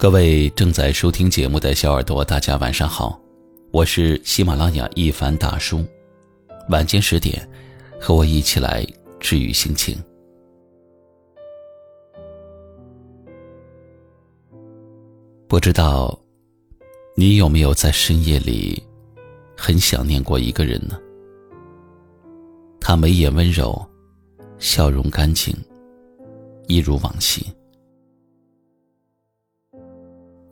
各位正在收听节目的小耳朵，大家晚上好，我是喜马拉雅一凡大叔。晚间十点，和我一起来治愈心情。不知道你有没有在深夜里很想念过一个人呢？他眉眼温柔，笑容干净，一如往昔。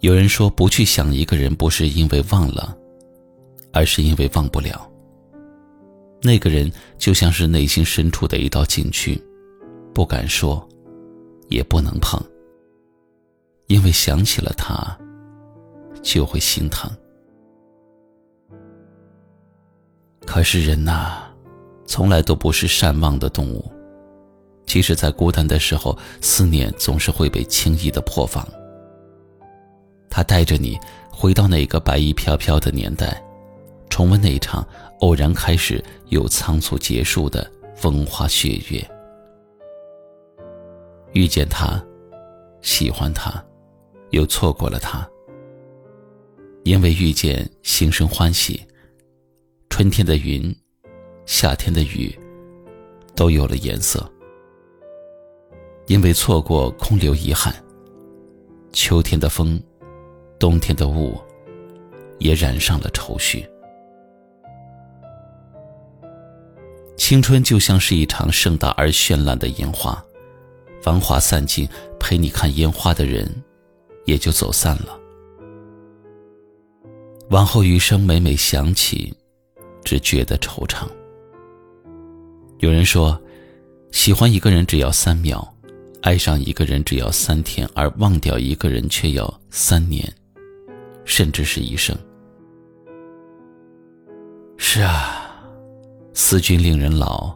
有人说，不去想一个人，不是因为忘了，而是因为忘不了。那个人就像是内心深处的一道禁区，不敢说，也不能碰，因为想起了他，就会心疼。可是人呐，从来都不是善忘的动物，即使在孤单的时候，思念总是会被轻易的破防。他带着你回到那个白衣飘飘的年代，重温那一场偶然开始又仓促结束的风花雪月。遇见他，喜欢他，又错过了他。因为遇见，心生欢喜。春天的云，夏天的雨，都有了颜色。因为错过，空留遗憾。秋天的风。冬天的雾，也染上了愁绪。青春就像是一场盛大而绚烂的烟花，繁华散尽，陪你看烟花的人，也就走散了。往后余生，每每想起，只觉得惆怅。有人说，喜欢一个人只要三秒，爱上一个人只要三天，而忘掉一个人却要三年。甚至是一生。是啊，思君令人老，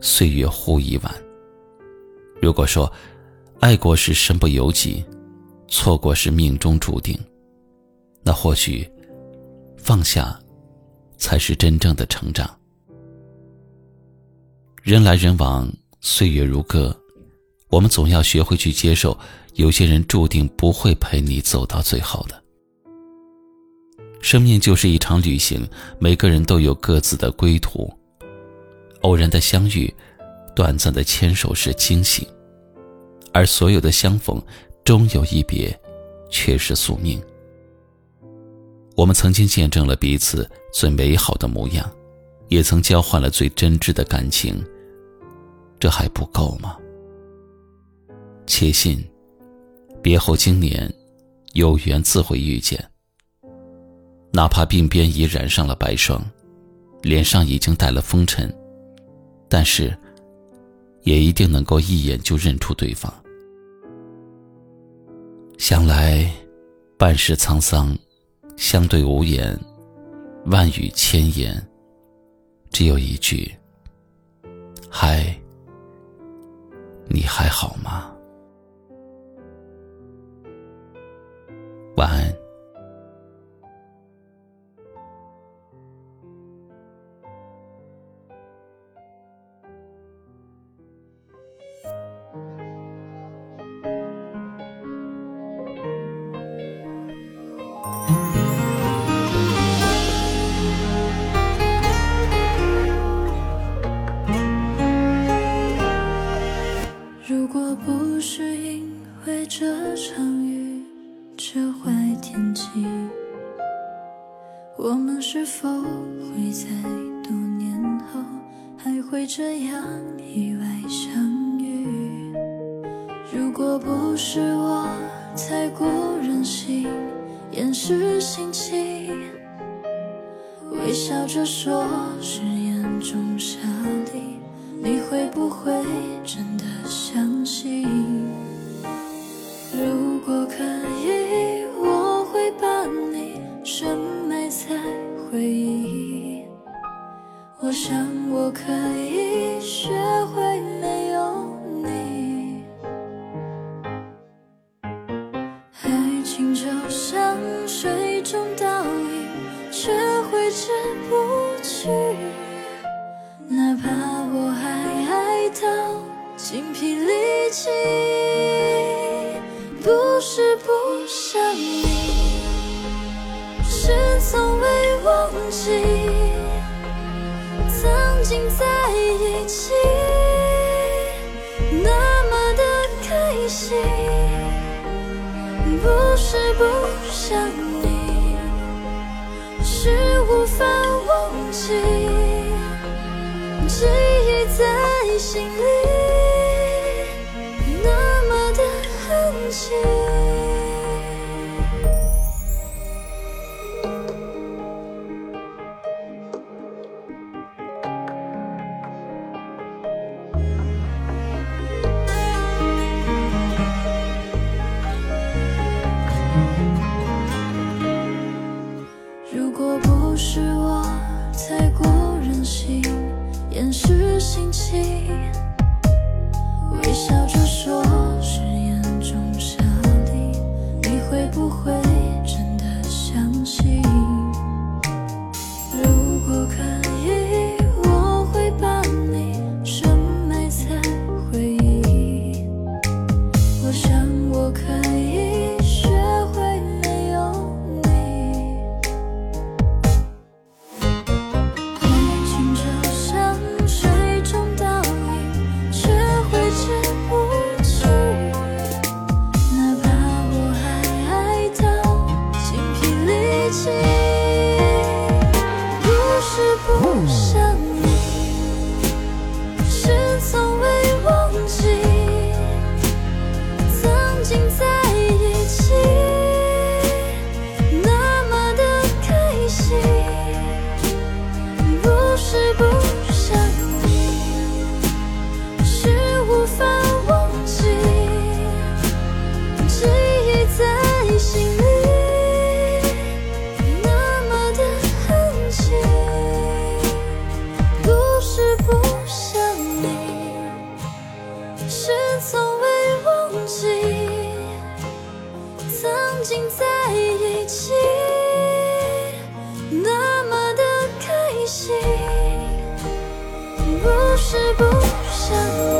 岁月忽已晚。如果说，爱过是身不由己，错过是命中注定，那或许，放下，才是真正的成长。人来人往，岁月如歌，我们总要学会去接受，有些人注定不会陪你走到最后的。生命就是一场旅行，每个人都有各自的归途。偶然的相遇，短暂的牵手是惊喜，而所有的相逢，终有一别，却是宿命。我们曾经见证了彼此最美好的模样，也曾交换了最真挚的感情，这还不够吗？且信，别后经年，有缘自会遇见。哪怕鬓边已染上了白霜，脸上已经带了风尘，但是，也一定能够一眼就认出对方。想来，半世沧桑，相对无言，万语千言，只有一句：嗨，你还好吗？晚安。我们是否会在多年后还会这样意外相遇？如果不是我太过任性，掩饰心情，微笑着说誓言中伤到精疲力尽。不是不想你，是。从未忘记曾经在一起，那么的开心，不是不想你，是无法忘记，记忆在心里那么的安静是不想。